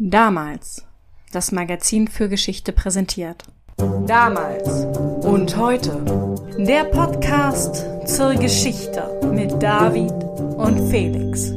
Damals. Das Magazin für Geschichte präsentiert. Damals und heute. Der Podcast zur Geschichte mit David und Felix.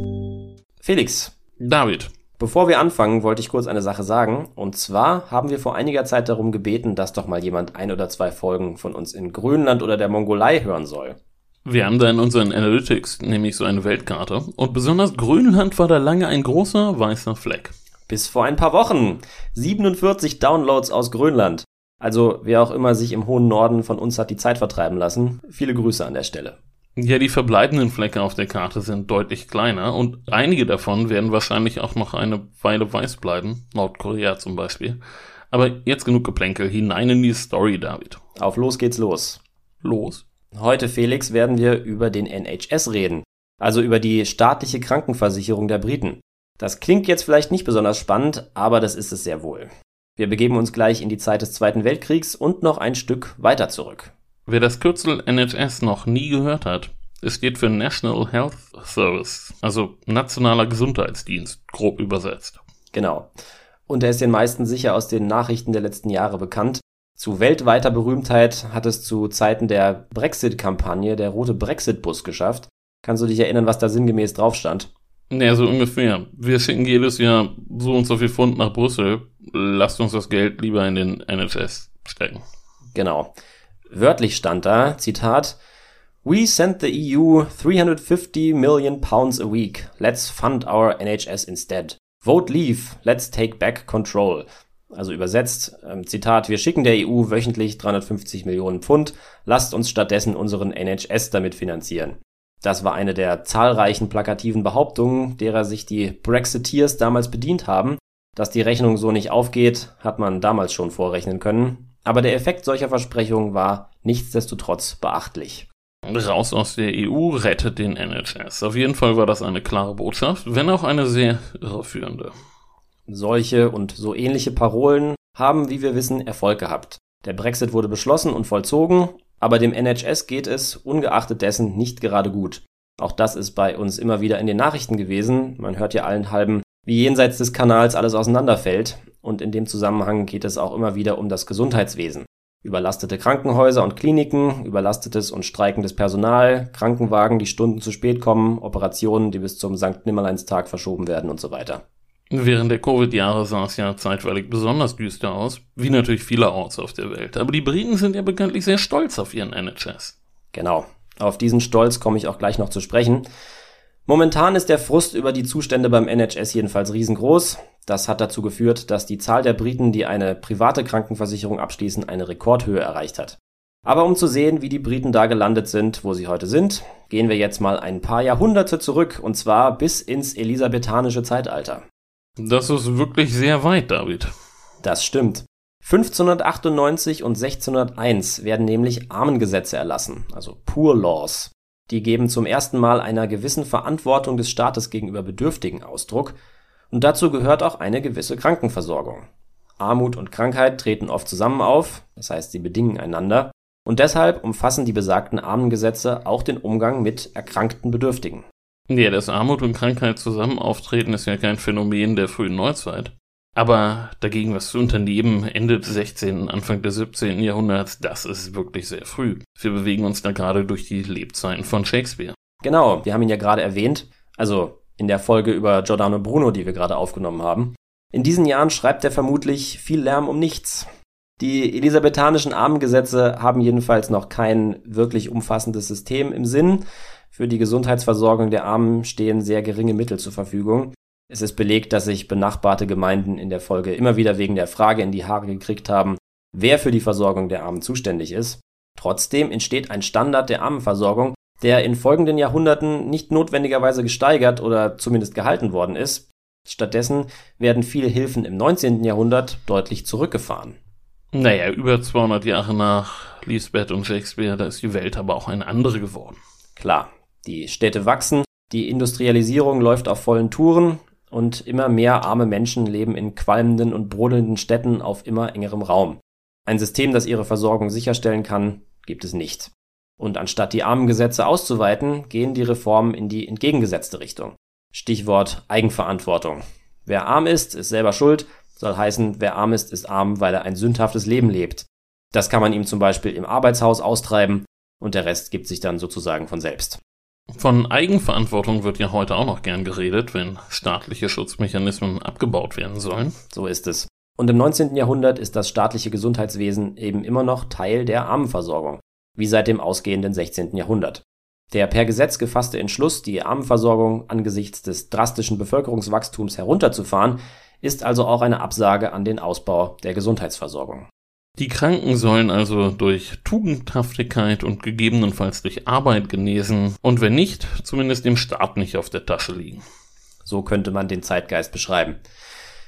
Felix, David, bevor wir anfangen, wollte ich kurz eine Sache sagen. Und zwar haben wir vor einiger Zeit darum gebeten, dass doch mal jemand ein oder zwei Folgen von uns in Grönland oder der Mongolei hören soll. wir haben da in unseren Analytics nämlich so eine Weltkarte und besonders Grönland war da lange ein großer weißer Fleck. Bis vor ein paar Wochen. 47 Downloads aus Grönland. Also wer auch immer sich im hohen Norden von uns hat die Zeit vertreiben lassen, viele Grüße an der Stelle. Ja, die verbleibenden Flecke auf der Karte sind deutlich kleiner und einige davon werden wahrscheinlich auch noch eine Weile weiß bleiben, Nordkorea zum Beispiel. Aber jetzt genug Geplänkel, hinein in die Story, David. Auf los geht's los. Los. Heute, Felix, werden wir über den NHS reden, also über die staatliche Krankenversicherung der Briten. Das klingt jetzt vielleicht nicht besonders spannend, aber das ist es sehr wohl. Wir begeben uns gleich in die Zeit des Zweiten Weltkriegs und noch ein Stück weiter zurück. Wer das Kürzel NHS noch nie gehört hat, es steht für National Health Service, also Nationaler Gesundheitsdienst, grob übersetzt. Genau. Und er ist den meisten sicher aus den Nachrichten der letzten Jahre bekannt. Zu weltweiter Berühmtheit hat es zu Zeiten der Brexit-Kampagne der rote Brexit-Bus geschafft. Kannst du dich erinnern, was da sinngemäß drauf stand? Naja, so ungefähr. Wir schicken jedes Jahr so und so viel Pfund nach Brüssel. Lasst uns das Geld lieber in den NHS stecken. Genau. Wörtlich stand da, Zitat, We send the EU 350 million pounds a week. Let's fund our NHS instead. Vote leave. Let's take back control. Also übersetzt, ähm, Zitat, wir schicken der EU wöchentlich 350 Millionen Pfund. Lasst uns stattdessen unseren NHS damit finanzieren. Das war eine der zahlreichen plakativen Behauptungen, derer sich die Brexiteers damals bedient haben. Dass die Rechnung so nicht aufgeht, hat man damals schon vorrechnen können. Aber der Effekt solcher Versprechungen war nichtsdestotrotz beachtlich. Raus aus der EU rettet den NHS. Auf jeden Fall war das eine klare Botschaft, wenn auch eine sehr irreführende. Solche und so ähnliche Parolen haben, wie wir wissen, Erfolg gehabt. Der Brexit wurde beschlossen und vollzogen, aber dem NHS geht es ungeachtet dessen nicht gerade gut. Auch das ist bei uns immer wieder in den Nachrichten gewesen. Man hört ja allen halben, wie jenseits des Kanals alles auseinanderfällt. Und in dem Zusammenhang geht es auch immer wieder um das Gesundheitswesen. Überlastete Krankenhäuser und Kliniken, überlastetes und streikendes Personal, Krankenwagen, die Stunden zu spät kommen, Operationen, die bis zum Sankt Nimmerleinstag verschoben werden und so weiter. Während der Covid-Jahre sah es ja zeitweilig besonders düster aus, wie natürlich vielerorts auf der Welt. Aber die Briten sind ja bekanntlich sehr stolz auf ihren NHS. Genau. Auf diesen Stolz komme ich auch gleich noch zu sprechen. Momentan ist der Frust über die Zustände beim NHS jedenfalls riesengroß. Das hat dazu geführt, dass die Zahl der Briten, die eine private Krankenversicherung abschließen, eine Rekordhöhe erreicht hat. Aber um zu sehen, wie die Briten da gelandet sind, wo sie heute sind, gehen wir jetzt mal ein paar Jahrhunderte zurück, und zwar bis ins elisabethanische Zeitalter. Das ist wirklich sehr weit, David. Das stimmt. 1598 und 1601 werden nämlich Armengesetze erlassen, also Poor Laws. Die geben zum ersten Mal einer gewissen Verantwortung des Staates gegenüber Bedürftigen Ausdruck, und dazu gehört auch eine gewisse Krankenversorgung. Armut und Krankheit treten oft zusammen auf, das heißt, sie bedingen einander, und deshalb umfassen die besagten Armengesetze auch den Umgang mit erkrankten Bedürftigen. Ja, dass Armut und Krankheit zusammen auftreten, ist ja kein Phänomen der frühen Neuzeit. Aber dagegen was zu unternehmen, Ende des 16., Anfang des 17. Jahrhunderts, das ist wirklich sehr früh. Wir bewegen uns da gerade durch die Lebzeiten von Shakespeare. Genau, wir haben ihn ja gerade erwähnt, also in der Folge über Giordano Bruno, die wir gerade aufgenommen haben. In diesen Jahren schreibt er vermutlich viel Lärm um nichts. Die elisabethanischen Armengesetze haben jedenfalls noch kein wirklich umfassendes System im Sinn. Für die Gesundheitsversorgung der Armen stehen sehr geringe Mittel zur Verfügung. Es ist belegt, dass sich benachbarte Gemeinden in der Folge immer wieder wegen der Frage in die Haare gekriegt haben, wer für die Versorgung der Armen zuständig ist. Trotzdem entsteht ein Standard der Armenversorgung, der in folgenden Jahrhunderten nicht notwendigerweise gesteigert oder zumindest gehalten worden ist. Stattdessen werden viele Hilfen im 19. Jahrhundert deutlich zurückgefahren. Naja, über 200 Jahre nach Lisbeth und Shakespeare, da ist die Welt aber auch eine andere geworden. Klar, die Städte wachsen, die Industrialisierung läuft auf vollen Touren und immer mehr arme Menschen leben in qualmenden und brodelnden Städten auf immer engerem Raum. Ein System, das ihre Versorgung sicherstellen kann, gibt es nicht. Und anstatt die Armengesetze auszuweiten, gehen die Reformen in die entgegengesetzte Richtung. Stichwort Eigenverantwortung. Wer arm ist, ist selber schuld, soll heißen, wer arm ist, ist arm, weil er ein sündhaftes Leben lebt. Das kann man ihm zum Beispiel im Arbeitshaus austreiben und der Rest gibt sich dann sozusagen von selbst. Von Eigenverantwortung wird ja heute auch noch gern geredet, wenn staatliche Schutzmechanismen abgebaut werden sollen. So ist es. Und im 19. Jahrhundert ist das staatliche Gesundheitswesen eben immer noch Teil der Armenversorgung, wie seit dem ausgehenden 16. Jahrhundert. Der per Gesetz gefasste Entschluss, die Armenversorgung angesichts des drastischen Bevölkerungswachstums herunterzufahren, ist also auch eine Absage an den Ausbau der Gesundheitsversorgung. Die Kranken sollen also durch Tugendhaftigkeit und gegebenenfalls durch Arbeit genesen und wenn nicht, zumindest dem Staat nicht auf der Tasche liegen. So könnte man den Zeitgeist beschreiben.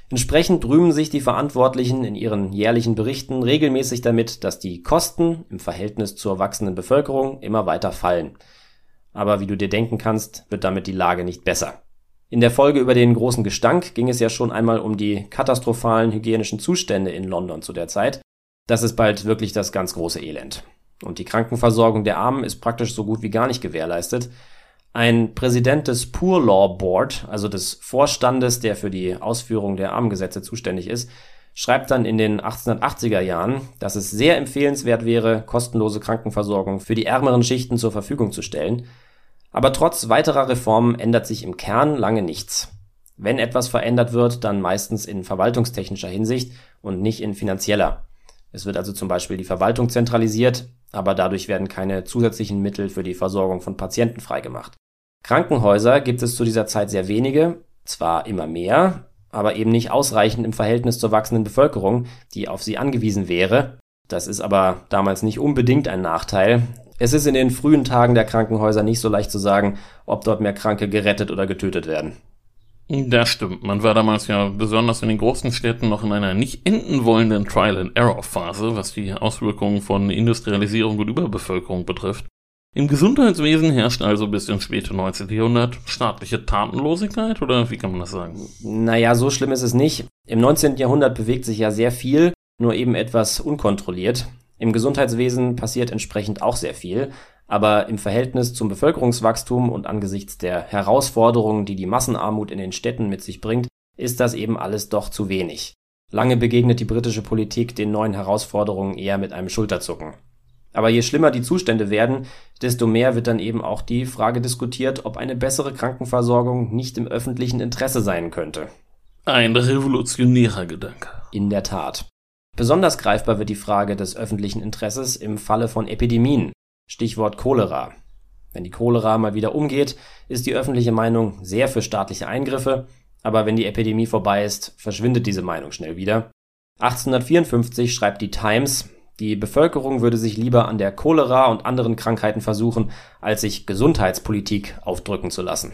Entsprechend rühmen sich die Verantwortlichen in ihren jährlichen Berichten regelmäßig damit, dass die Kosten im Verhältnis zur wachsenden Bevölkerung immer weiter fallen. Aber wie du dir denken kannst, wird damit die Lage nicht besser. In der Folge über den großen Gestank ging es ja schon einmal um die katastrophalen hygienischen Zustände in London zu der Zeit. Das ist bald wirklich das ganz große Elend. Und die Krankenversorgung der Armen ist praktisch so gut wie gar nicht gewährleistet. Ein Präsident des Poor Law Board, also des Vorstandes, der für die Ausführung der Armengesetze zuständig ist, schreibt dann in den 1880er Jahren, dass es sehr empfehlenswert wäre, kostenlose Krankenversorgung für die ärmeren Schichten zur Verfügung zu stellen. Aber trotz weiterer Reformen ändert sich im Kern lange nichts. Wenn etwas verändert wird, dann meistens in verwaltungstechnischer Hinsicht und nicht in finanzieller. Es wird also zum Beispiel die Verwaltung zentralisiert, aber dadurch werden keine zusätzlichen Mittel für die Versorgung von Patienten freigemacht. Krankenhäuser gibt es zu dieser Zeit sehr wenige, zwar immer mehr, aber eben nicht ausreichend im Verhältnis zur wachsenden Bevölkerung, die auf sie angewiesen wäre. Das ist aber damals nicht unbedingt ein Nachteil. Es ist in den frühen Tagen der Krankenhäuser nicht so leicht zu sagen, ob dort mehr Kranke gerettet oder getötet werden. Das stimmt. Man war damals ja besonders in den großen Städten noch in einer nicht enden wollenden Trial-and-Error-Phase, was die Auswirkungen von Industrialisierung und Überbevölkerung betrifft. Im Gesundheitswesen herrscht also bis ins späte 19. Jahrhundert staatliche Tatenlosigkeit oder wie kann man das sagen? Naja, so schlimm ist es nicht. Im 19. Jahrhundert bewegt sich ja sehr viel, nur eben etwas unkontrolliert. Im Gesundheitswesen passiert entsprechend auch sehr viel, aber im Verhältnis zum Bevölkerungswachstum und angesichts der Herausforderungen, die die Massenarmut in den Städten mit sich bringt, ist das eben alles doch zu wenig. Lange begegnet die britische Politik den neuen Herausforderungen eher mit einem Schulterzucken. Aber je schlimmer die Zustände werden, desto mehr wird dann eben auch die Frage diskutiert, ob eine bessere Krankenversorgung nicht im öffentlichen Interesse sein könnte. Ein revolutionärer Gedanke. In der Tat. Besonders greifbar wird die Frage des öffentlichen Interesses im Falle von Epidemien, Stichwort Cholera. Wenn die Cholera mal wieder umgeht, ist die öffentliche Meinung sehr für staatliche Eingriffe, aber wenn die Epidemie vorbei ist, verschwindet diese Meinung schnell wieder. 1854 schreibt die Times, die Bevölkerung würde sich lieber an der Cholera und anderen Krankheiten versuchen, als sich Gesundheitspolitik aufdrücken zu lassen.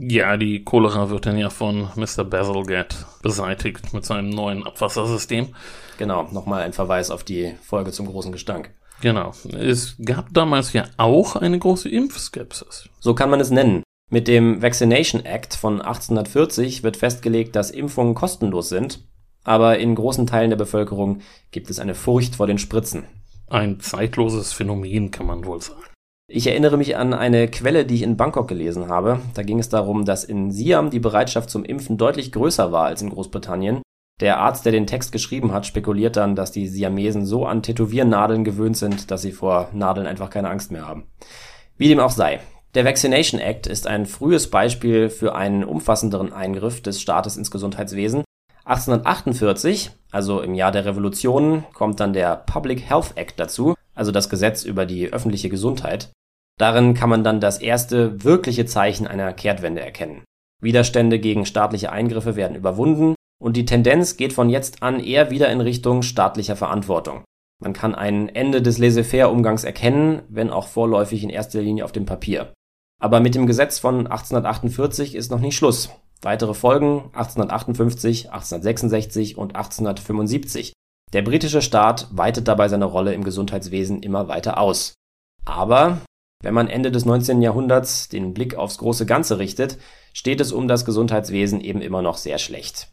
Ja, die Cholera wird dann ja von Mr. Bazalgette beseitigt mit seinem neuen Abwassersystem. Genau, nochmal ein Verweis auf die Folge zum großen Gestank. Genau. Es gab damals ja auch eine große Impfskepsis. So kann man es nennen. Mit dem Vaccination Act von 1840 wird festgelegt, dass Impfungen kostenlos sind aber in großen Teilen der Bevölkerung gibt es eine Furcht vor den Spritzen. Ein zeitloses Phänomen kann man wohl sagen. Ich erinnere mich an eine Quelle, die ich in Bangkok gelesen habe. Da ging es darum, dass in Siam die Bereitschaft zum Impfen deutlich größer war als in Großbritannien. Der Arzt, der den Text geschrieben hat, spekuliert dann, dass die Siamesen so an Tätowiernadeln gewöhnt sind, dass sie vor Nadeln einfach keine Angst mehr haben. Wie dem auch sei. Der Vaccination Act ist ein frühes Beispiel für einen umfassenderen Eingriff des Staates ins Gesundheitswesen 1848, also im Jahr der Revolution, kommt dann der Public Health Act dazu, also das Gesetz über die öffentliche Gesundheit. Darin kann man dann das erste wirkliche Zeichen einer Kehrtwende erkennen. Widerstände gegen staatliche Eingriffe werden überwunden und die Tendenz geht von jetzt an eher wieder in Richtung staatlicher Verantwortung. Man kann ein Ende des Laissez-faire-Umgangs erkennen, wenn auch vorläufig in erster Linie auf dem Papier. Aber mit dem Gesetz von 1848 ist noch nicht Schluss. Weitere Folgen 1858, 1866 und 1875. Der britische Staat weitet dabei seine Rolle im Gesundheitswesen immer weiter aus. Aber wenn man Ende des 19. Jahrhunderts den Blick aufs große Ganze richtet, steht es um das Gesundheitswesen eben immer noch sehr schlecht.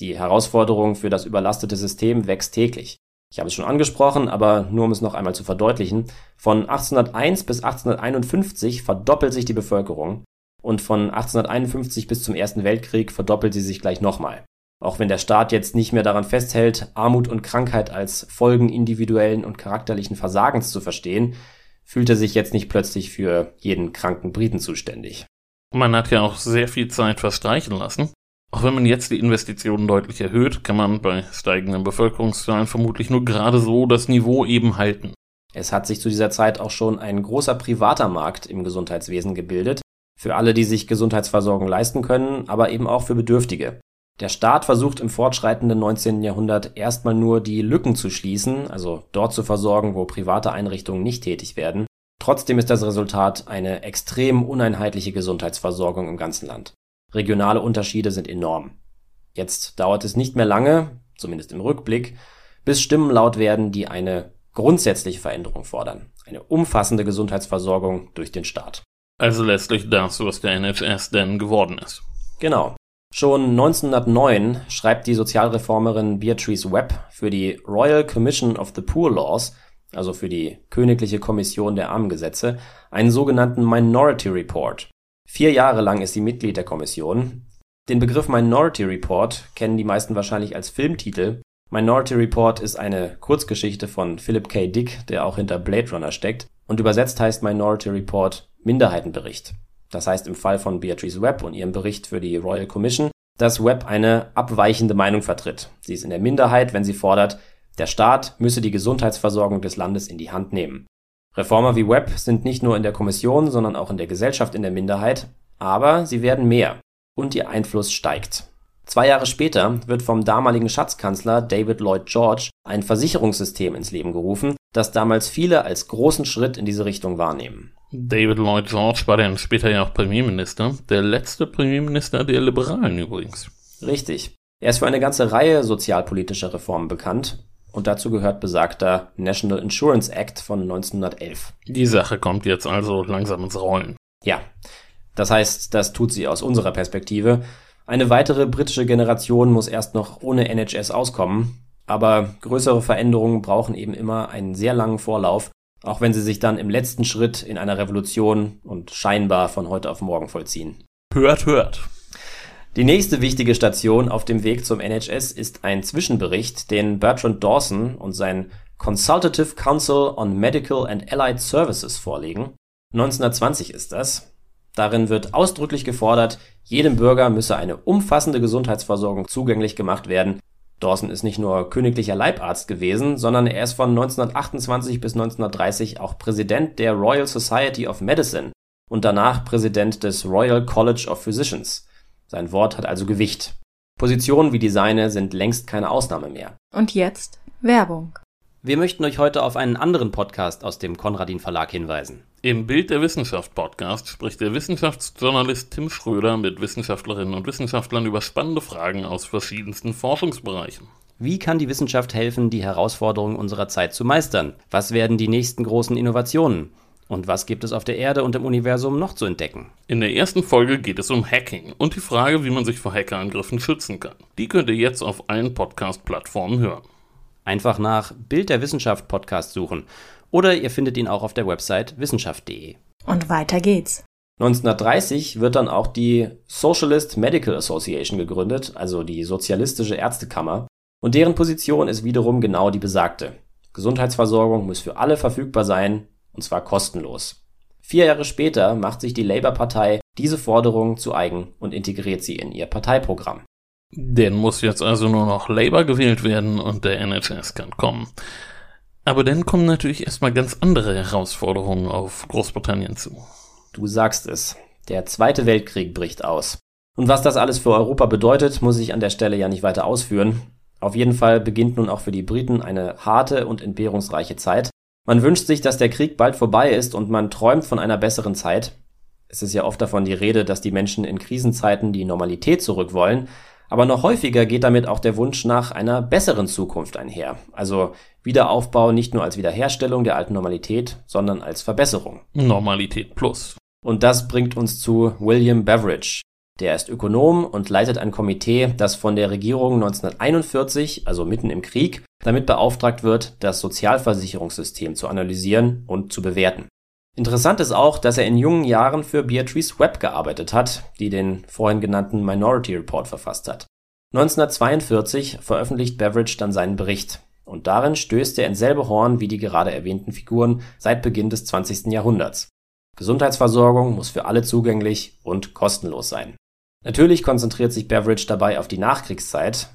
Die Herausforderung für das überlastete System wächst täglich. Ich habe es schon angesprochen, aber nur um es noch einmal zu verdeutlichen, von 1801 bis 1851 verdoppelt sich die Bevölkerung und von 1851 bis zum Ersten Weltkrieg verdoppelt sie sich gleich nochmal. Auch wenn der Staat jetzt nicht mehr daran festhält, Armut und Krankheit als Folgen individuellen und charakterlichen Versagens zu verstehen, fühlt er sich jetzt nicht plötzlich für jeden kranken Briten zuständig. Man hat ja auch sehr viel Zeit verstreichen lassen. Auch wenn man jetzt die Investitionen deutlich erhöht, kann man bei steigenden Bevölkerungszahlen vermutlich nur gerade so das Niveau eben halten. Es hat sich zu dieser Zeit auch schon ein großer privater Markt im Gesundheitswesen gebildet, für alle, die sich Gesundheitsversorgung leisten können, aber eben auch für Bedürftige. Der Staat versucht im fortschreitenden 19. Jahrhundert erstmal nur die Lücken zu schließen, also dort zu versorgen, wo private Einrichtungen nicht tätig werden. Trotzdem ist das Resultat eine extrem uneinheitliche Gesundheitsversorgung im ganzen Land. Regionale Unterschiede sind enorm. Jetzt dauert es nicht mehr lange, zumindest im Rückblick, bis Stimmen laut werden, die eine grundsätzliche Veränderung fordern. Eine umfassende Gesundheitsversorgung durch den Staat. Also letztlich das, was der NHS denn geworden ist. Genau. Schon 1909 schreibt die Sozialreformerin Beatrice Webb für die Royal Commission of the Poor Laws, also für die Königliche Kommission der Armengesetze, einen sogenannten Minority Report. Vier Jahre lang ist sie Mitglied der Kommission. Den Begriff Minority Report kennen die meisten wahrscheinlich als Filmtitel. Minority Report ist eine Kurzgeschichte von Philip K. Dick, der auch hinter Blade Runner steckt, und übersetzt heißt Minority Report Minderheitenbericht. Das heißt im Fall von Beatrice Webb und ihrem Bericht für die Royal Commission, dass Webb eine abweichende Meinung vertritt. Sie ist in der Minderheit, wenn sie fordert, der Staat müsse die Gesundheitsversorgung des Landes in die Hand nehmen. Reformer wie Webb sind nicht nur in der Kommission, sondern auch in der Gesellschaft in der Minderheit, aber sie werden mehr und ihr Einfluss steigt. Zwei Jahre später wird vom damaligen Schatzkanzler David Lloyd George ein Versicherungssystem ins Leben gerufen, das damals viele als großen Schritt in diese Richtung wahrnehmen. David Lloyd George war dann später ja auch Premierminister, der letzte Premierminister der Liberalen übrigens. Richtig. Er ist für eine ganze Reihe sozialpolitischer Reformen bekannt, und dazu gehört besagter National Insurance Act von 1911. Die Sache kommt jetzt also langsam ins Rollen. Ja, das heißt, das tut sie aus unserer Perspektive. Eine weitere britische Generation muss erst noch ohne NHS auskommen, aber größere Veränderungen brauchen eben immer einen sehr langen Vorlauf auch wenn sie sich dann im letzten Schritt in einer Revolution und scheinbar von heute auf morgen vollziehen. Hört, hört. Die nächste wichtige Station auf dem Weg zum NHS ist ein Zwischenbericht, den Bertrand Dawson und sein Consultative Council on Medical and Allied Services vorlegen. 1920 ist das. Darin wird ausdrücklich gefordert, jedem Bürger müsse eine umfassende Gesundheitsversorgung zugänglich gemacht werden, Dawson ist nicht nur königlicher Leibarzt gewesen, sondern er ist von 1928 bis 1930 auch Präsident der Royal Society of Medicine und danach Präsident des Royal College of Physicians. Sein Wort hat also Gewicht. Positionen wie die seine sind längst keine Ausnahme mehr. Und jetzt Werbung. Wir möchten euch heute auf einen anderen Podcast aus dem Konradin Verlag hinweisen. Im Bild der Wissenschaft Podcast spricht der Wissenschaftsjournalist Tim Schröder mit Wissenschaftlerinnen und Wissenschaftlern über spannende Fragen aus verschiedensten Forschungsbereichen. Wie kann die Wissenschaft helfen, die Herausforderungen unserer Zeit zu meistern? Was werden die nächsten großen Innovationen? Und was gibt es auf der Erde und im Universum noch zu entdecken? In der ersten Folge geht es um Hacking und die Frage, wie man sich vor Hackerangriffen schützen kann. Die könnt ihr jetzt auf allen Podcast-Plattformen hören. Einfach nach Bild der Wissenschaft Podcast suchen oder ihr findet ihn auch auf der Website wissenschaft.de. Und weiter geht's. 1930 wird dann auch die Socialist Medical Association gegründet, also die Sozialistische Ärztekammer, und deren Position ist wiederum genau die besagte. Gesundheitsversorgung muss für alle verfügbar sein, und zwar kostenlos. Vier Jahre später macht sich die Labour-Partei diese Forderung zu eigen und integriert sie in ihr Parteiprogramm. Denn muss jetzt also nur noch Labour gewählt werden und der NHS kann kommen. Aber dann kommen natürlich erstmal ganz andere Herausforderungen auf Großbritannien zu. Du sagst es. Der Zweite Weltkrieg bricht aus. Und was das alles für Europa bedeutet, muss ich an der Stelle ja nicht weiter ausführen. Auf jeden Fall beginnt nun auch für die Briten eine harte und entbehrungsreiche Zeit. Man wünscht sich, dass der Krieg bald vorbei ist und man träumt von einer besseren Zeit. Es ist ja oft davon die Rede, dass die Menschen in Krisenzeiten die Normalität zurück wollen, aber noch häufiger geht damit auch der Wunsch nach einer besseren Zukunft einher. Also Wiederaufbau nicht nur als Wiederherstellung der alten Normalität, sondern als Verbesserung. Normalität plus. Und das bringt uns zu William Beveridge. Der ist Ökonom und leitet ein Komitee, das von der Regierung 1941, also mitten im Krieg, damit beauftragt wird, das Sozialversicherungssystem zu analysieren und zu bewerten. Interessant ist auch, dass er in jungen Jahren für Beatrice Webb gearbeitet hat, die den vorhin genannten Minority Report verfasst hat. 1942 veröffentlicht Beveridge dann seinen Bericht, und darin stößt er ins selbe Horn wie die gerade erwähnten Figuren seit Beginn des 20. Jahrhunderts. Gesundheitsversorgung muss für alle zugänglich und kostenlos sein. Natürlich konzentriert sich Beveridge dabei auf die Nachkriegszeit,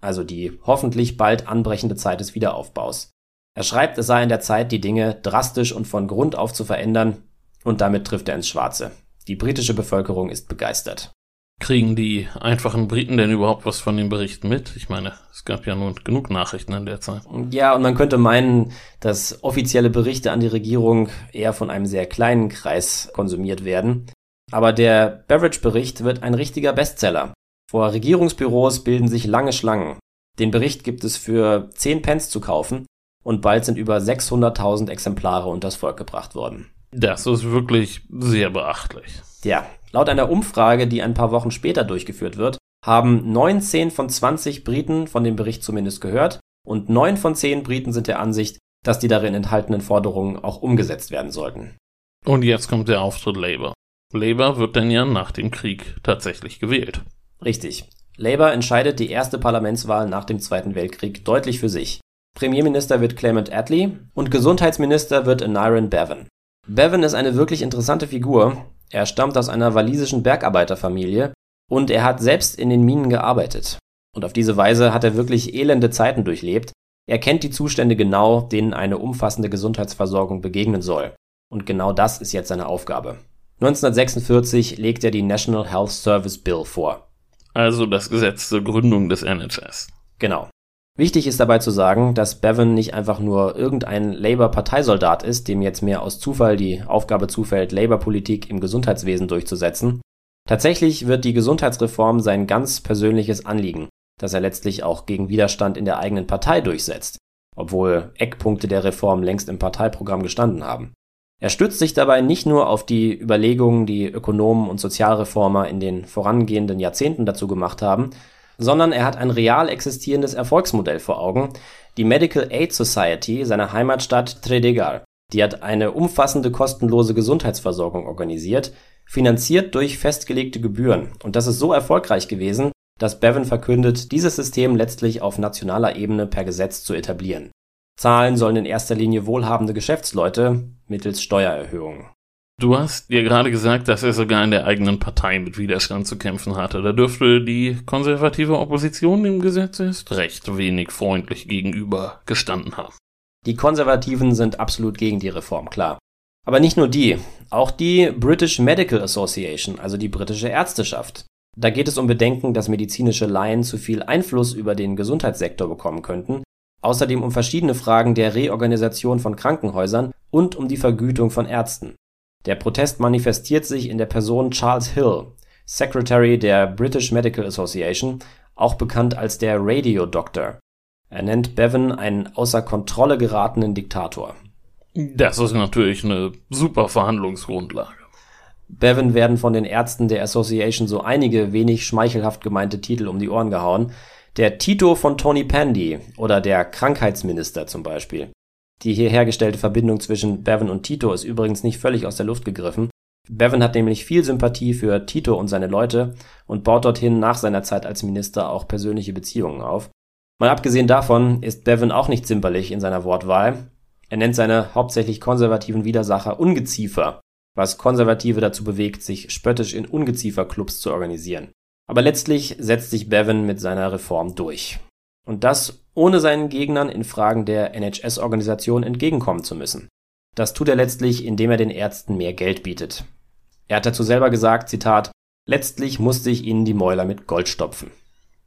also die hoffentlich bald anbrechende Zeit des Wiederaufbaus. Er schreibt, es sei in der Zeit, die Dinge drastisch und von Grund auf zu verändern, und damit trifft er ins Schwarze. Die britische Bevölkerung ist begeistert. Kriegen die einfachen Briten denn überhaupt was von den Berichten mit? Ich meine, es gab ja nun genug Nachrichten in der Zeit. Ja, und man könnte meinen, dass offizielle Berichte an die Regierung eher von einem sehr kleinen Kreis konsumiert werden. Aber der Beveridge-Bericht wird ein richtiger Bestseller. Vor Regierungsbüros bilden sich lange Schlangen. Den Bericht gibt es für 10 Pence zu kaufen und bald sind über 600.000 Exemplare unters Volk gebracht worden. Das ist wirklich sehr beachtlich. Ja, laut einer Umfrage, die ein paar Wochen später durchgeführt wird, haben 19 von 20 Briten von dem Bericht zumindest gehört und 9 von 10 Briten sind der Ansicht, dass die darin enthaltenen Forderungen auch umgesetzt werden sollten. Und jetzt kommt der Auftritt Labour. Labour wird denn ja nach dem Krieg tatsächlich gewählt. Richtig. Labour entscheidet die erste Parlamentswahl nach dem Zweiten Weltkrieg deutlich für sich. Premierminister wird Clement Attlee und Gesundheitsminister wird Aneurin Bevan. Bevan ist eine wirklich interessante Figur. Er stammt aus einer walisischen Bergarbeiterfamilie und er hat selbst in den Minen gearbeitet. Und auf diese Weise hat er wirklich elende Zeiten durchlebt. Er kennt die Zustände genau, denen eine umfassende Gesundheitsversorgung begegnen soll. Und genau das ist jetzt seine Aufgabe. 1946 legt er die National Health Service Bill vor. Also das Gesetz zur Gründung des NHS. Genau. Wichtig ist dabei zu sagen, dass Bevan nicht einfach nur irgendein Labour-Parteisoldat ist, dem jetzt mehr aus Zufall die Aufgabe zufällt, Labour-Politik im Gesundheitswesen durchzusetzen. Tatsächlich wird die Gesundheitsreform sein ganz persönliches Anliegen, das er letztlich auch gegen Widerstand in der eigenen Partei durchsetzt, obwohl Eckpunkte der Reform längst im Parteiprogramm gestanden haben. Er stützt sich dabei nicht nur auf die Überlegungen, die Ökonomen und Sozialreformer in den vorangehenden Jahrzehnten dazu gemacht haben, sondern er hat ein real existierendes Erfolgsmodell vor Augen, die Medical Aid Society seiner Heimatstadt Tredegar. Die hat eine umfassende kostenlose Gesundheitsversorgung organisiert, finanziert durch festgelegte Gebühren. Und das ist so erfolgreich gewesen, dass Bevan verkündet, dieses System letztlich auf nationaler Ebene per Gesetz zu etablieren. Zahlen sollen in erster Linie wohlhabende Geschäftsleute mittels Steuererhöhungen. Du hast dir gerade gesagt, dass er sogar in der eigenen Partei mit Widerstand zu kämpfen hatte. Da dürfte die konservative Opposition dem Gesetz ist recht wenig freundlich gegenüber gestanden haben. Die Konservativen sind absolut gegen die Reform, klar. Aber nicht nur die, auch die British Medical Association, also die britische Ärzteschaft. Da geht es um Bedenken, dass medizinische Laien zu viel Einfluss über den Gesundheitssektor bekommen könnten, außerdem um verschiedene Fragen der Reorganisation von Krankenhäusern und um die Vergütung von Ärzten. Der Protest manifestiert sich in der Person Charles Hill, Secretary der British Medical Association, auch bekannt als der Radio Doctor. Er nennt Bevan einen außer Kontrolle geratenen Diktator. Das ist natürlich eine super Verhandlungsgrundlage. Bevan werden von den Ärzten der Association so einige wenig schmeichelhaft gemeinte Titel um die Ohren gehauen. Der Tito von Tony Pandy oder der Krankheitsminister zum Beispiel. Die hier hergestellte Verbindung zwischen Bevan und Tito ist übrigens nicht völlig aus der Luft gegriffen. Bevan hat nämlich viel Sympathie für Tito und seine Leute und baut dorthin nach seiner Zeit als Minister auch persönliche Beziehungen auf. Mal abgesehen davon ist Bevan auch nicht zimperlich in seiner Wortwahl. Er nennt seine hauptsächlich konservativen Widersacher Ungeziefer, was Konservative dazu bewegt, sich spöttisch in Ungezieferclubs zu organisieren. Aber letztlich setzt sich Bevan mit seiner Reform durch. Und das ohne seinen Gegnern in Fragen der NHS-Organisation entgegenkommen zu müssen. Das tut er letztlich, indem er den Ärzten mehr Geld bietet. Er hat dazu selber gesagt, Zitat, letztlich musste ich ihnen die Mäuler mit Gold stopfen.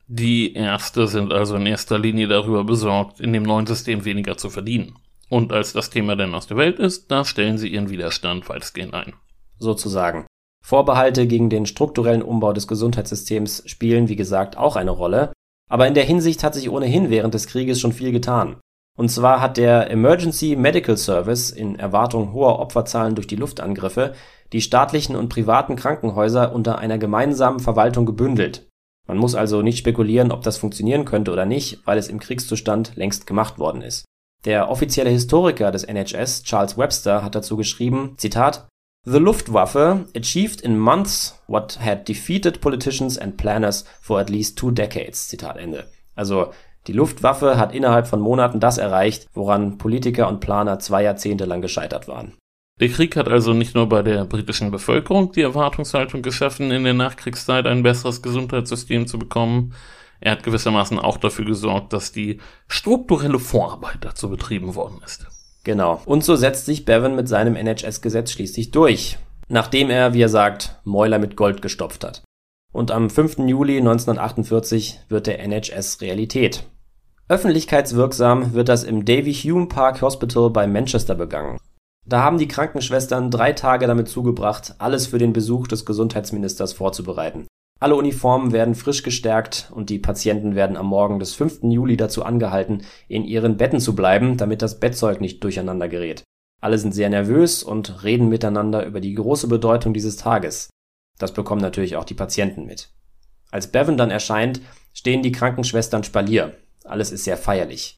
Die Ärzte sind also in erster Linie darüber besorgt, in dem neuen System weniger zu verdienen. Und als das Thema denn aus der Welt ist, da stellen sie ihren Widerstand weitestgehend ein. Sozusagen. Vorbehalte gegen den strukturellen Umbau des Gesundheitssystems spielen, wie gesagt, auch eine Rolle, aber in der Hinsicht hat sich ohnehin während des Krieges schon viel getan. Und zwar hat der Emergency Medical Service in Erwartung hoher Opferzahlen durch die Luftangriffe die staatlichen und privaten Krankenhäuser unter einer gemeinsamen Verwaltung gebündelt. Man muss also nicht spekulieren, ob das funktionieren könnte oder nicht, weil es im Kriegszustand längst gemacht worden ist. Der offizielle Historiker des NHS, Charles Webster, hat dazu geschrieben, Zitat, The Luftwaffe achieved in months what had defeated politicians and planners for at least two decades. Zitat Ende. Also die Luftwaffe hat innerhalb von Monaten das erreicht, woran Politiker und Planer zwei Jahrzehnte lang gescheitert waren. Der Krieg hat also nicht nur bei der britischen Bevölkerung die Erwartungshaltung geschaffen, in der Nachkriegszeit ein besseres Gesundheitssystem zu bekommen, er hat gewissermaßen auch dafür gesorgt, dass die strukturelle Vorarbeit dazu betrieben worden ist. Genau. Und so setzt sich Bevan mit seinem NHS-Gesetz schließlich durch, nachdem er, wie er sagt, Mäuler mit Gold gestopft hat. Und am 5. Juli 1948 wird der NHS Realität. Öffentlichkeitswirksam wird das im Davy Hume Park Hospital bei Manchester begangen. Da haben die Krankenschwestern drei Tage damit zugebracht, alles für den Besuch des Gesundheitsministers vorzubereiten. Alle Uniformen werden frisch gestärkt und die Patienten werden am Morgen des 5. Juli dazu angehalten, in ihren Betten zu bleiben, damit das Bettzeug nicht durcheinander gerät. Alle sind sehr nervös und reden miteinander über die große Bedeutung dieses Tages. Das bekommen natürlich auch die Patienten mit. Als Bevan dann erscheint, stehen die Krankenschwestern Spalier. Alles ist sehr feierlich.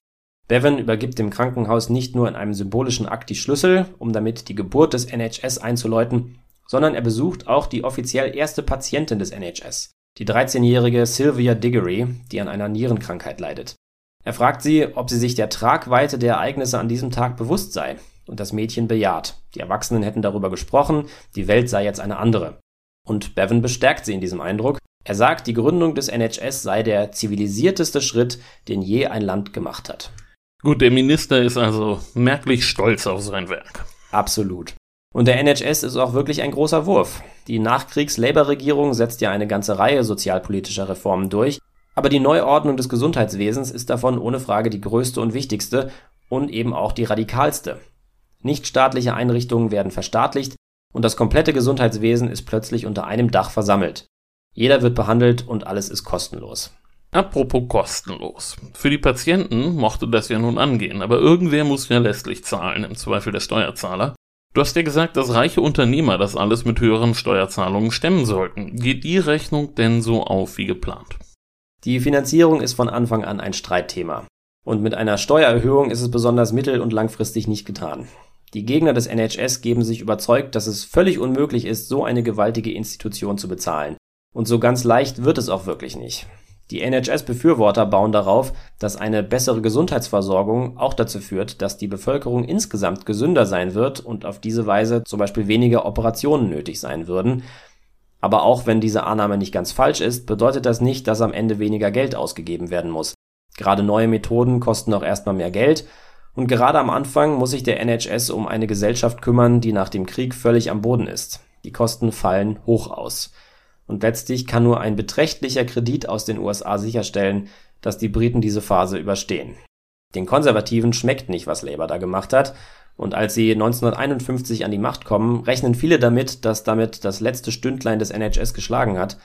Bevan übergibt dem Krankenhaus nicht nur in einem symbolischen Akt die Schlüssel, um damit die Geburt des NHS einzuläuten, sondern er besucht auch die offiziell erste Patientin des NHS, die 13-jährige Sylvia Diggory, die an einer Nierenkrankheit leidet. Er fragt sie, ob sie sich der Tragweite der Ereignisse an diesem Tag bewusst sei, und das Mädchen bejaht. Die Erwachsenen hätten darüber gesprochen, die Welt sei jetzt eine andere. Und Bevan bestärkt sie in diesem Eindruck. Er sagt, die Gründung des NHS sei der zivilisierteste Schritt, den je ein Land gemacht hat. Gut, der Minister ist also merklich stolz auf sein Werk. Absolut. Und der NHS ist auch wirklich ein großer Wurf. Die Nachkriegs-Labour-Regierung setzt ja eine ganze Reihe sozialpolitischer Reformen durch, aber die Neuordnung des Gesundheitswesens ist davon ohne Frage die größte und wichtigste und eben auch die radikalste. Nichtstaatliche Einrichtungen werden verstaatlicht und das komplette Gesundheitswesen ist plötzlich unter einem Dach versammelt. Jeder wird behandelt und alles ist kostenlos. Apropos kostenlos. Für die Patienten mochte das ja nun angehen, aber irgendwer muss ja letztlich zahlen, im Zweifel der Steuerzahler. Du hast ja gesagt, dass reiche Unternehmer das alles mit höheren Steuerzahlungen stemmen sollten. Geht die Rechnung denn so auf wie geplant? Die Finanzierung ist von Anfang an ein Streitthema. Und mit einer Steuererhöhung ist es besonders mittel- und langfristig nicht getan. Die Gegner des NHS geben sich überzeugt, dass es völlig unmöglich ist, so eine gewaltige Institution zu bezahlen. Und so ganz leicht wird es auch wirklich nicht. Die NHS-Befürworter bauen darauf, dass eine bessere Gesundheitsversorgung auch dazu führt, dass die Bevölkerung insgesamt gesünder sein wird und auf diese Weise zum Beispiel weniger Operationen nötig sein würden. Aber auch wenn diese Annahme nicht ganz falsch ist, bedeutet das nicht, dass am Ende weniger Geld ausgegeben werden muss. Gerade neue Methoden kosten auch erstmal mehr Geld und gerade am Anfang muss sich der NHS um eine Gesellschaft kümmern, die nach dem Krieg völlig am Boden ist. Die Kosten fallen hoch aus und letztlich kann nur ein beträchtlicher Kredit aus den USA sicherstellen, dass die Briten diese Phase überstehen. Den Konservativen schmeckt nicht, was Labour da gemacht hat, und als sie 1951 an die Macht kommen, rechnen viele damit, dass damit das letzte Stündlein des NHS geschlagen hat.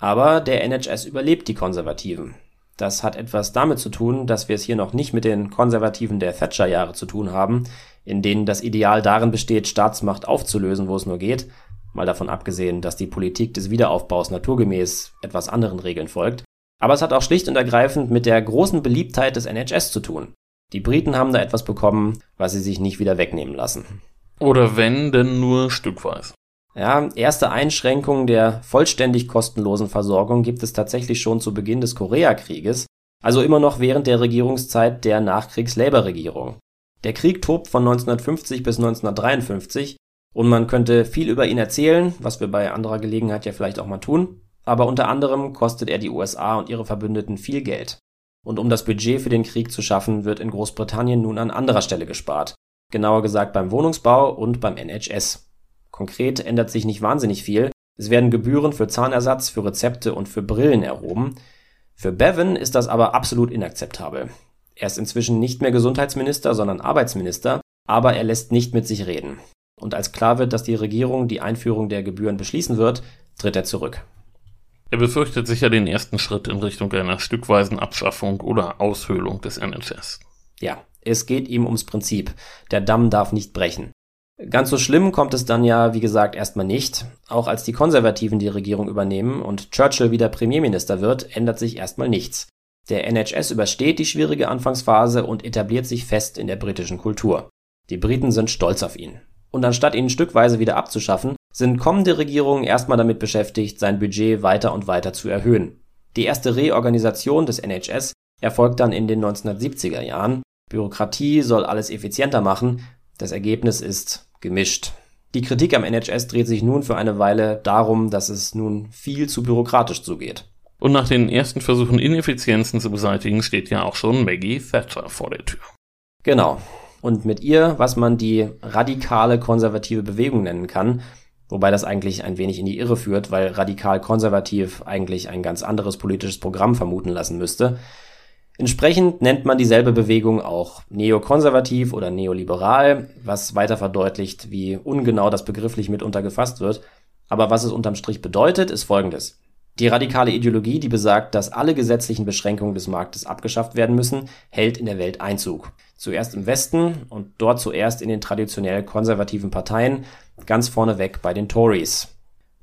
Aber der NHS überlebt die Konservativen. Das hat etwas damit zu tun, dass wir es hier noch nicht mit den Konservativen der Thatcher-Jahre zu tun haben, in denen das Ideal darin besteht, Staatsmacht aufzulösen, wo es nur geht, mal davon abgesehen, dass die Politik des Wiederaufbaus naturgemäß etwas anderen Regeln folgt. Aber es hat auch schlicht und ergreifend mit der großen Beliebtheit des NHS zu tun. Die Briten haben da etwas bekommen, was sie sich nicht wieder wegnehmen lassen. Oder wenn, denn nur stückweise. Ja, erste Einschränkungen der vollständig kostenlosen Versorgung gibt es tatsächlich schon zu Beginn des Koreakrieges, also immer noch während der Regierungszeit der Nachkriegs-Labour-Regierung. Der Krieg tobt von 1950 bis 1953 und man könnte viel über ihn erzählen, was wir bei anderer Gelegenheit ja vielleicht auch mal tun, aber unter anderem kostet er die USA und ihre Verbündeten viel Geld. Und um das Budget für den Krieg zu schaffen, wird in Großbritannien nun an anderer Stelle gespart. Genauer gesagt beim Wohnungsbau und beim NHS. Konkret ändert sich nicht wahnsinnig viel. Es werden Gebühren für Zahnersatz, für Rezepte und für Brillen erhoben. Für Bevan ist das aber absolut inakzeptabel. Er ist inzwischen nicht mehr Gesundheitsminister, sondern Arbeitsminister, aber er lässt nicht mit sich reden und als klar wird, dass die Regierung die Einführung der Gebühren beschließen wird, tritt er zurück. Er befürchtet sicher den ersten Schritt in Richtung einer stückweisen Abschaffung oder Aushöhlung des NHS. Ja, es geht ihm ums Prinzip. Der Damm darf nicht brechen. Ganz so schlimm kommt es dann ja, wie gesagt, erstmal nicht. Auch als die Konservativen die Regierung übernehmen und Churchill wieder Premierminister wird, ändert sich erstmal nichts. Der NHS übersteht die schwierige Anfangsphase und etabliert sich fest in der britischen Kultur. Die Briten sind stolz auf ihn. Und anstatt ihn stückweise wieder abzuschaffen, sind kommende Regierungen erstmal damit beschäftigt, sein Budget weiter und weiter zu erhöhen. Die erste Reorganisation des NHS erfolgt dann in den 1970er Jahren. Bürokratie soll alles effizienter machen. Das Ergebnis ist gemischt. Die Kritik am NHS dreht sich nun für eine Weile darum, dass es nun viel zu bürokratisch zugeht. Und nach den ersten Versuchen, Ineffizienzen zu beseitigen, steht ja auch schon Maggie Thatcher vor der Tür. Genau. Und mit ihr, was man die radikale konservative Bewegung nennen kann, wobei das eigentlich ein wenig in die Irre führt, weil radikal konservativ eigentlich ein ganz anderes politisches Programm vermuten lassen müsste. Entsprechend nennt man dieselbe Bewegung auch neokonservativ oder neoliberal, was weiter verdeutlicht, wie ungenau das begrifflich mitunter gefasst wird. Aber was es unterm Strich bedeutet, ist folgendes. Die radikale Ideologie, die besagt, dass alle gesetzlichen Beschränkungen des Marktes abgeschafft werden müssen, hält in der Welt Einzug. Zuerst im Westen und dort zuerst in den traditionell konservativen Parteien, ganz vorneweg bei den Tories.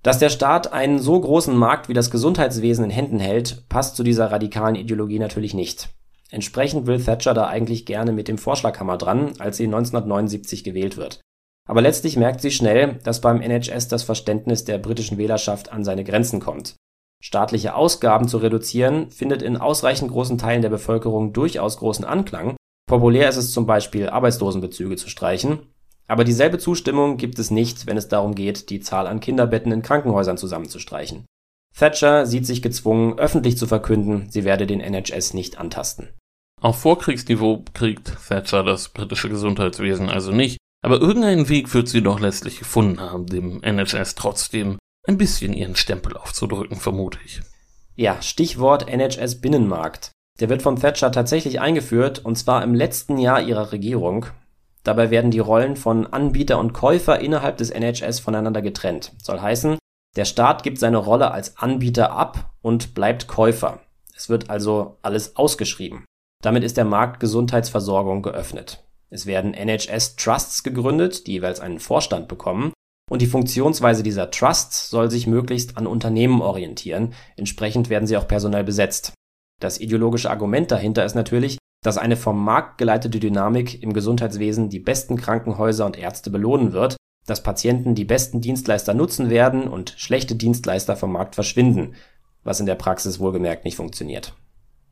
Dass der Staat einen so großen Markt wie das Gesundheitswesen in Händen hält, passt zu dieser radikalen Ideologie natürlich nicht. Entsprechend will Thatcher da eigentlich gerne mit dem Vorschlaghammer dran, als sie 1979 gewählt wird. Aber letztlich merkt sie schnell, dass beim NHS das Verständnis der britischen Wählerschaft an seine Grenzen kommt. Staatliche Ausgaben zu reduzieren findet in ausreichend großen Teilen der Bevölkerung durchaus großen Anklang. Populär ist es zum Beispiel, Arbeitslosenbezüge zu streichen. Aber dieselbe Zustimmung gibt es nicht, wenn es darum geht, die Zahl an Kinderbetten in Krankenhäusern zusammenzustreichen. Thatcher sieht sich gezwungen, öffentlich zu verkünden, sie werde den NHS nicht antasten. Auf Vorkriegsniveau kriegt Thatcher das britische Gesundheitswesen also nicht, aber irgendeinen Weg wird sie doch letztlich gefunden haben, dem NHS trotzdem ein bisschen ihren Stempel aufzudrücken, vermute ich. Ja, Stichwort NHS Binnenmarkt. Der wird von Thatcher tatsächlich eingeführt, und zwar im letzten Jahr ihrer Regierung. Dabei werden die Rollen von Anbieter und Käufer innerhalb des NHS voneinander getrennt. Soll heißen, der Staat gibt seine Rolle als Anbieter ab und bleibt Käufer. Es wird also alles ausgeschrieben. Damit ist der Markt Gesundheitsversorgung geöffnet. Es werden NHS Trusts gegründet, die jeweils einen Vorstand bekommen und die Funktionsweise dieser Trusts soll sich möglichst an Unternehmen orientieren, entsprechend werden sie auch personell besetzt. Das ideologische Argument dahinter ist natürlich, dass eine vom Markt geleitete Dynamik im Gesundheitswesen die besten Krankenhäuser und Ärzte belohnen wird, dass Patienten die besten Dienstleister nutzen werden und schlechte Dienstleister vom Markt verschwinden, was in der Praxis wohlgemerkt nicht funktioniert.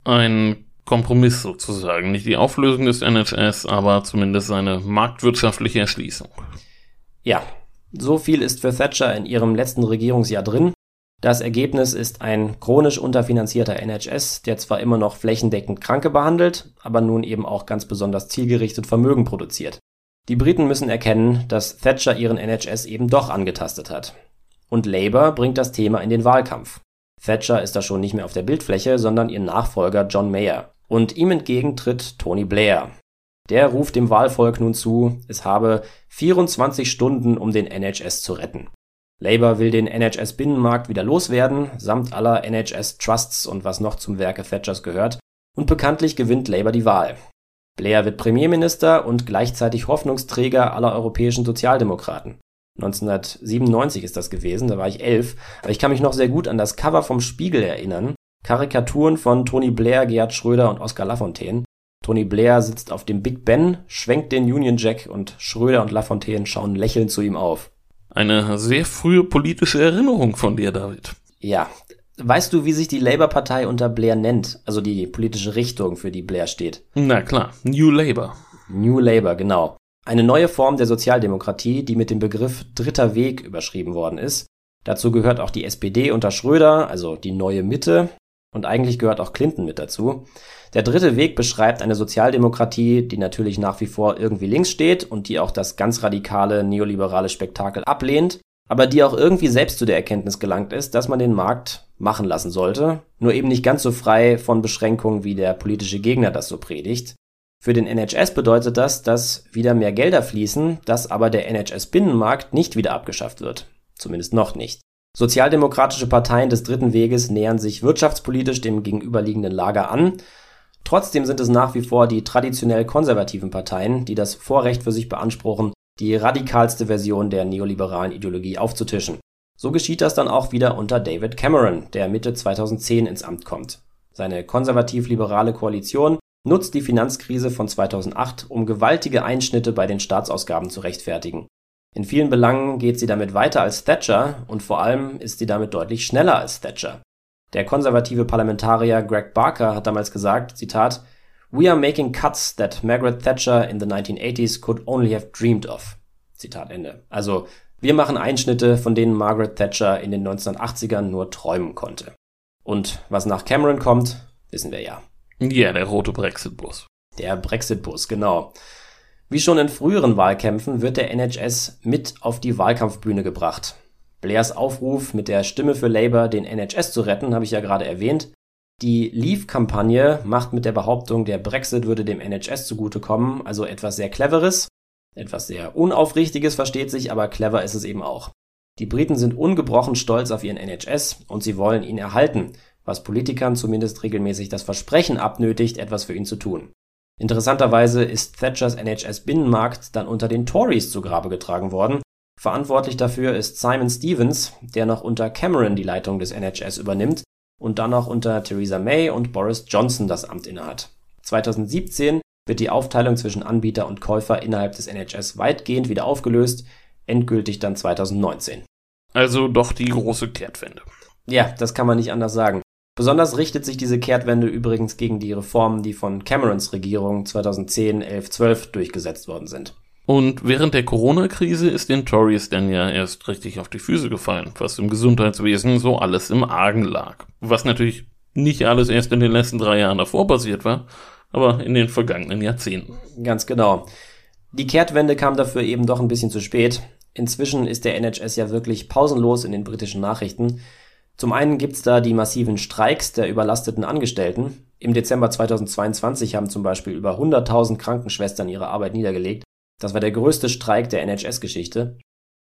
Ein Kompromiss sozusagen, nicht die Auflösung des NHS, aber zumindest seine marktwirtschaftliche Erschließung. Ja, so viel ist für Thatcher in ihrem letzten Regierungsjahr drin. Das Ergebnis ist ein chronisch unterfinanzierter NHS, der zwar immer noch flächendeckend Kranke behandelt, aber nun eben auch ganz besonders zielgerichtet Vermögen produziert. Die Briten müssen erkennen, dass Thatcher ihren NHS eben doch angetastet hat. Und Labour bringt das Thema in den Wahlkampf. Thatcher ist da schon nicht mehr auf der Bildfläche, sondern ihr Nachfolger John Mayer. Und ihm entgegen tritt Tony Blair, der ruft dem Wahlvolk nun zu, es habe 24 Stunden, um den NHS zu retten. Labour will den NHS-Binnenmarkt wieder loswerden, samt aller NHS-Trusts und was noch zum Werke Thatchers gehört, und bekanntlich gewinnt Labour die Wahl. Blair wird Premierminister und gleichzeitig Hoffnungsträger aller europäischen Sozialdemokraten. 1997 ist das gewesen, da war ich elf, aber ich kann mich noch sehr gut an das Cover vom Spiegel erinnern. Karikaturen von Tony Blair, Gerhard Schröder und Oskar Lafontaine. Tony Blair sitzt auf dem Big Ben, schwenkt den Union Jack und Schröder und Lafontaine schauen lächelnd zu ihm auf. Eine sehr frühe politische Erinnerung von dir, David. Ja. Weißt du, wie sich die Labour-Partei unter Blair nennt? Also die politische Richtung, für die Blair steht. Na klar, New Labour. New Labour, genau. Eine neue Form der Sozialdemokratie, die mit dem Begriff Dritter Weg überschrieben worden ist. Dazu gehört auch die SPD unter Schröder, also die neue Mitte. Und eigentlich gehört auch Clinton mit dazu. Der dritte Weg beschreibt eine Sozialdemokratie, die natürlich nach wie vor irgendwie links steht und die auch das ganz radikale neoliberale Spektakel ablehnt, aber die auch irgendwie selbst zu der Erkenntnis gelangt ist, dass man den Markt machen lassen sollte, nur eben nicht ganz so frei von Beschränkungen, wie der politische Gegner das so predigt. Für den NHS bedeutet das, dass wieder mehr Gelder fließen, dass aber der NHS-Binnenmarkt nicht wieder abgeschafft wird. Zumindest noch nicht. Sozialdemokratische Parteien des dritten Weges nähern sich wirtschaftspolitisch dem gegenüberliegenden Lager an Trotzdem sind es nach wie vor die traditionell konservativen Parteien, die das Vorrecht für sich beanspruchen, die radikalste Version der neoliberalen Ideologie aufzutischen. So geschieht das dann auch wieder unter David Cameron, der Mitte 2010 ins Amt kommt. Seine konservativ-liberale Koalition nutzt die Finanzkrise von 2008, um gewaltige Einschnitte bei den Staatsausgaben zu rechtfertigen. In vielen Belangen geht sie damit weiter als Thatcher und vor allem ist sie damit deutlich schneller als Thatcher. Der konservative Parlamentarier Greg Barker hat damals gesagt, Zitat, We are making cuts that Margaret Thatcher in the 1980s could only have dreamed of. Zitat Ende. Also, wir machen Einschnitte, von denen Margaret Thatcher in den 1980ern nur träumen konnte. Und was nach Cameron kommt, wissen wir ja. Ja, der rote Brexit-Bus. Der Brexit-Bus, genau. Wie schon in früheren Wahlkämpfen wird der NHS mit auf die Wahlkampfbühne gebracht. Blairs Aufruf, mit der Stimme für Labour den NHS zu retten, habe ich ja gerade erwähnt. Die Leave-Kampagne macht mit der Behauptung, der Brexit würde dem NHS zugutekommen, also etwas sehr Cleveres. Etwas sehr Unaufrichtiges versteht sich, aber clever ist es eben auch. Die Briten sind ungebrochen stolz auf ihren NHS und sie wollen ihn erhalten, was Politikern zumindest regelmäßig das Versprechen abnötigt, etwas für ihn zu tun. Interessanterweise ist Thatchers NHS-Binnenmarkt dann unter den Tories zu Grabe getragen worden. Verantwortlich dafür ist Simon Stevens, der noch unter Cameron die Leitung des NHS übernimmt und dann noch unter Theresa May und Boris Johnson das Amt innehat. 2017 wird die Aufteilung zwischen Anbieter und Käufer innerhalb des NHS weitgehend wieder aufgelöst, endgültig dann 2019. Also doch die große Kehrtwende. Ja, das kann man nicht anders sagen. Besonders richtet sich diese Kehrtwende übrigens gegen die Reformen, die von Camerons Regierung 2010, 11, 12 durchgesetzt worden sind. Und während der Corona-Krise ist den Tories dann ja erst richtig auf die Füße gefallen, was im Gesundheitswesen so alles im Argen lag. Was natürlich nicht alles erst in den letzten drei Jahren davor passiert war, aber in den vergangenen Jahrzehnten. Ganz genau. Die Kehrtwende kam dafür eben doch ein bisschen zu spät. Inzwischen ist der NHS ja wirklich pausenlos in den britischen Nachrichten. Zum einen gibt's da die massiven Streiks der überlasteten Angestellten. Im Dezember 2022 haben zum Beispiel über 100.000 Krankenschwestern ihre Arbeit niedergelegt. Das war der größte Streik der NHS-Geschichte.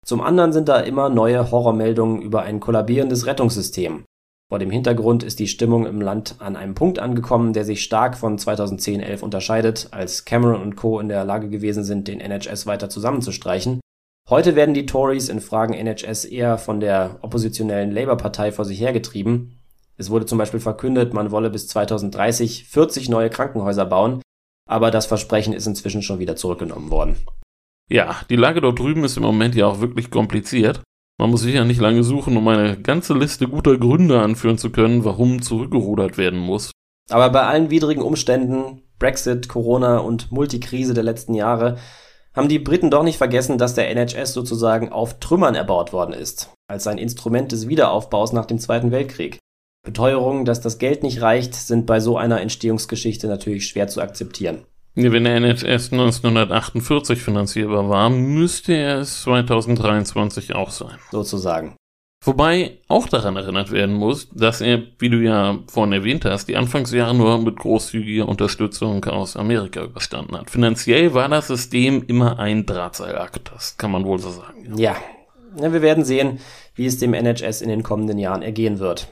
Zum anderen sind da immer neue Horrormeldungen über ein kollabierendes Rettungssystem. Vor dem Hintergrund ist die Stimmung im Land an einem Punkt angekommen, der sich stark von 2010-11 unterscheidet, als Cameron und Co. in der Lage gewesen sind, den NHS weiter zusammenzustreichen. Heute werden die Tories in Fragen NHS eher von der oppositionellen Labour-Partei vor sich hergetrieben. Es wurde zum Beispiel verkündet, man wolle bis 2030 40 neue Krankenhäuser bauen, aber das Versprechen ist inzwischen schon wieder zurückgenommen worden. Ja, die Lage dort drüben ist im Moment ja auch wirklich kompliziert. Man muss sicher nicht lange suchen, um eine ganze Liste guter Gründe anführen zu können, warum zurückgerudert werden muss. Aber bei allen widrigen Umständen, Brexit, Corona und Multikrise der letzten Jahre, haben die Briten doch nicht vergessen, dass der NHS sozusagen auf Trümmern erbaut worden ist, als ein Instrument des Wiederaufbaus nach dem Zweiten Weltkrieg. Beteuerungen, dass das Geld nicht reicht, sind bei so einer Entstehungsgeschichte natürlich schwer zu akzeptieren. Wenn der NHS 1948 finanzierbar war, müsste er es 2023 auch sein. Sozusagen. Wobei auch daran erinnert werden muss, dass er, wie du ja vorhin erwähnt hast, die Anfangsjahre nur mit großzügiger Unterstützung aus Amerika überstanden hat. Finanziell war das System immer ein Drahtseilakt, das kann man wohl so sagen. Ja. ja, wir werden sehen, wie es dem NHS in den kommenden Jahren ergehen wird.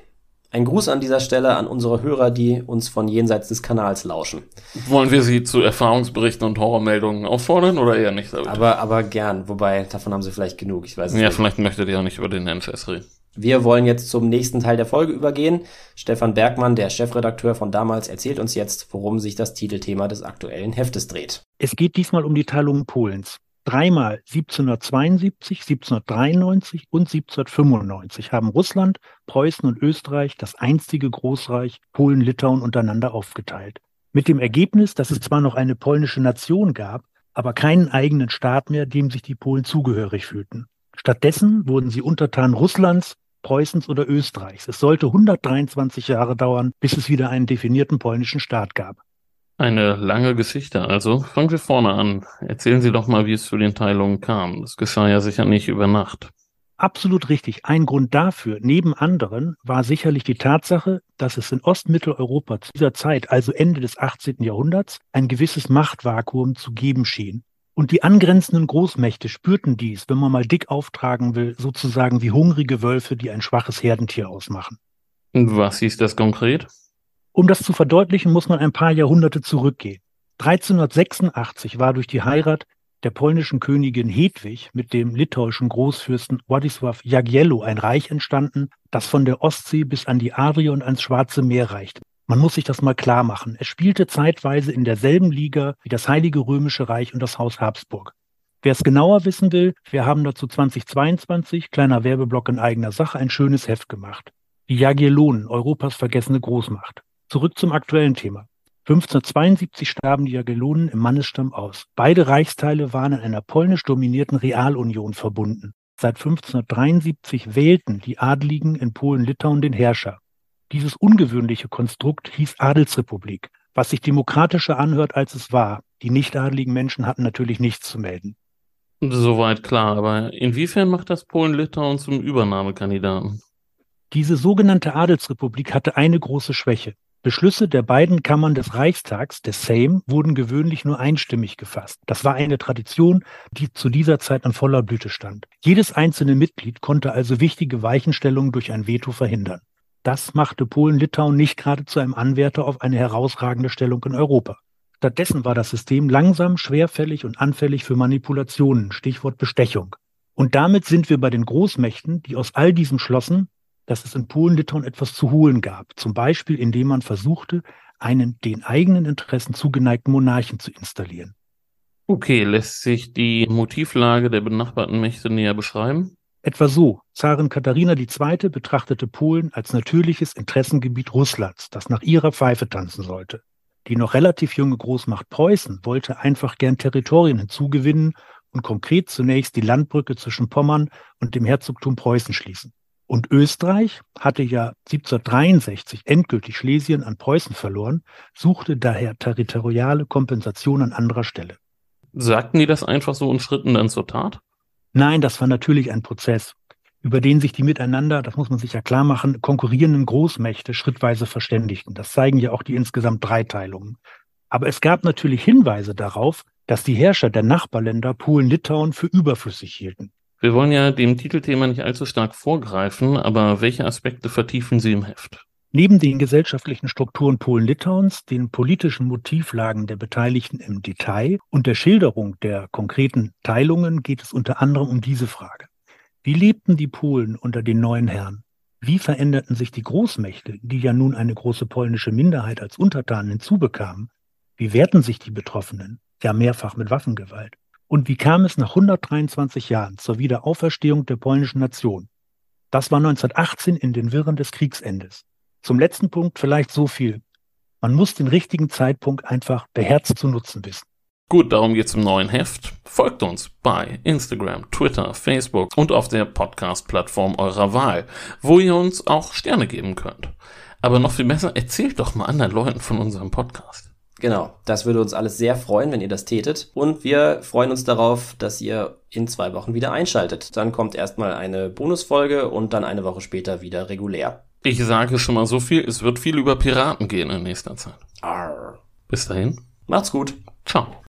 Ein Gruß an dieser Stelle an unsere Hörer, die uns von jenseits des Kanals lauschen. Wollen wir sie zu Erfahrungsberichten und Horrormeldungen auffordern oder eher nicht? David? Aber, aber gern. Wobei, davon haben sie vielleicht genug. Ich weiß es ja, nicht. vielleicht möchtet ihr auch nicht über den NFS reden. Wir wollen jetzt zum nächsten Teil der Folge übergehen. Stefan Bergmann, der Chefredakteur von damals, erzählt uns jetzt, worum sich das Titelthema des aktuellen Heftes dreht. Es geht diesmal um die Teilung Polens. Dreimal 1772, 1793 und 1795 haben Russland, Preußen und Österreich das einstige Großreich Polen-Litauen untereinander aufgeteilt. Mit dem Ergebnis, dass es zwar noch eine polnische Nation gab, aber keinen eigenen Staat mehr, dem sich die Polen zugehörig fühlten. Stattdessen wurden sie untertan Russlands, Preußens oder Österreichs. Es sollte 123 Jahre dauern, bis es wieder einen definierten polnischen Staat gab. Eine lange Geschichte also. Fangen wir vorne an. Erzählen Sie doch mal, wie es zu den Teilungen kam. Das geschah ja sicher nicht über Nacht. Absolut richtig. Ein Grund dafür, neben anderen, war sicherlich die Tatsache, dass es in Ostmitteleuropa zu dieser Zeit, also Ende des 18. Jahrhunderts, ein gewisses Machtvakuum zu geben schien. Und die angrenzenden Großmächte spürten dies, wenn man mal dick auftragen will, sozusagen wie hungrige Wölfe, die ein schwaches Herdentier ausmachen. Was hieß das konkret? Um das zu verdeutlichen, muss man ein paar Jahrhunderte zurückgehen. 1386 war durch die Heirat der polnischen Königin Hedwig mit dem litauischen Großfürsten Władysław Jagiello ein Reich entstanden, das von der Ostsee bis an die Adria und ans Schwarze Meer reicht. Man muss sich das mal klar machen. Es spielte zeitweise in derselben Liga wie das Heilige Römische Reich und das Haus Habsburg. Wer es genauer wissen will, wir haben dazu 2022, kleiner Werbeblock in eigener Sache, ein schönes Heft gemacht. Die Jagiellonen, Europas vergessene Großmacht. Zurück zum aktuellen Thema. 1572 starben die Jagiellonen im Mannesstamm aus. Beide Reichsteile waren in einer polnisch dominierten Realunion verbunden. Seit 1573 wählten die Adligen in Polen-Litauen den Herrscher. Dieses ungewöhnliche Konstrukt hieß Adelsrepublik, was sich demokratischer anhört, als es war. Die nichtadeligen Menschen hatten natürlich nichts zu melden. Soweit klar, aber inwiefern macht das Polen-Litauen zum Übernahmekandidaten? Diese sogenannte Adelsrepublik hatte eine große Schwäche. Beschlüsse der beiden Kammern des Reichstags, des Sejm, wurden gewöhnlich nur einstimmig gefasst. Das war eine Tradition, die zu dieser Zeit an voller Blüte stand. Jedes einzelne Mitglied konnte also wichtige Weichenstellungen durch ein Veto verhindern. Das machte Polen-Litauen nicht gerade zu einem Anwärter auf eine herausragende Stellung in Europa. Stattdessen war das System langsam, schwerfällig und anfällig für Manipulationen, Stichwort Bestechung. Und damit sind wir bei den Großmächten, die aus all diesem schlossen, dass es in Polen-Litauen etwas zu holen gab, zum Beispiel indem man versuchte, einen den eigenen Interessen zugeneigten Monarchen zu installieren. Okay, lässt sich die Motivlage der benachbarten Mächte näher beschreiben? Etwa so, Zarin Katharina II. betrachtete Polen als natürliches Interessengebiet Russlands, das nach ihrer Pfeife tanzen sollte. Die noch relativ junge Großmacht Preußen wollte einfach gern Territorien hinzugewinnen und konkret zunächst die Landbrücke zwischen Pommern und dem Herzogtum Preußen schließen. Und Österreich hatte ja 1763 endgültig Schlesien an Preußen verloren, suchte daher territoriale Kompensation an anderer Stelle. Sagten die das einfach so und schritten dann zur Tat? Nein, das war natürlich ein Prozess, über den sich die miteinander, das muss man sich ja klar machen, konkurrierenden Großmächte schrittweise verständigten. Das zeigen ja auch die insgesamt drei Teilungen. Aber es gab natürlich Hinweise darauf, dass die Herrscher der Nachbarländer Polen-Litauen für überflüssig hielten. Wir wollen ja dem Titelthema nicht allzu stark vorgreifen, aber welche Aspekte vertiefen Sie im Heft? Neben den gesellschaftlichen Strukturen Polen-Litauens, den politischen Motivlagen der Beteiligten im Detail und der Schilderung der konkreten Teilungen geht es unter anderem um diese Frage. Wie lebten die Polen unter den neuen Herren? Wie veränderten sich die Großmächte, die ja nun eine große polnische Minderheit als Untertanen hinzubekamen? Wie wehrten sich die Betroffenen, ja mehrfach mit Waffengewalt? Und wie kam es nach 123 Jahren zur Wiederauferstehung der polnischen Nation? Das war 1918 in den Wirren des Kriegsendes. Zum letzten Punkt vielleicht so viel. Man muss den richtigen Zeitpunkt einfach beherzt zu nutzen wissen. Gut, darum geht's im neuen Heft. Folgt uns bei Instagram, Twitter, Facebook und auf der Podcast-Plattform eurer Wahl, wo ihr uns auch Sterne geben könnt. Aber noch viel besser, erzählt doch mal anderen Leuten von unserem Podcast. Genau, das würde uns alles sehr freuen, wenn ihr das tätet. Und wir freuen uns darauf, dass ihr in zwei Wochen wieder einschaltet. Dann kommt erstmal eine Bonusfolge und dann eine Woche später wieder regulär. Ich sage schon mal so viel, es wird viel über Piraten gehen in nächster Zeit. Arr. Bis dahin. Macht's gut. Ciao.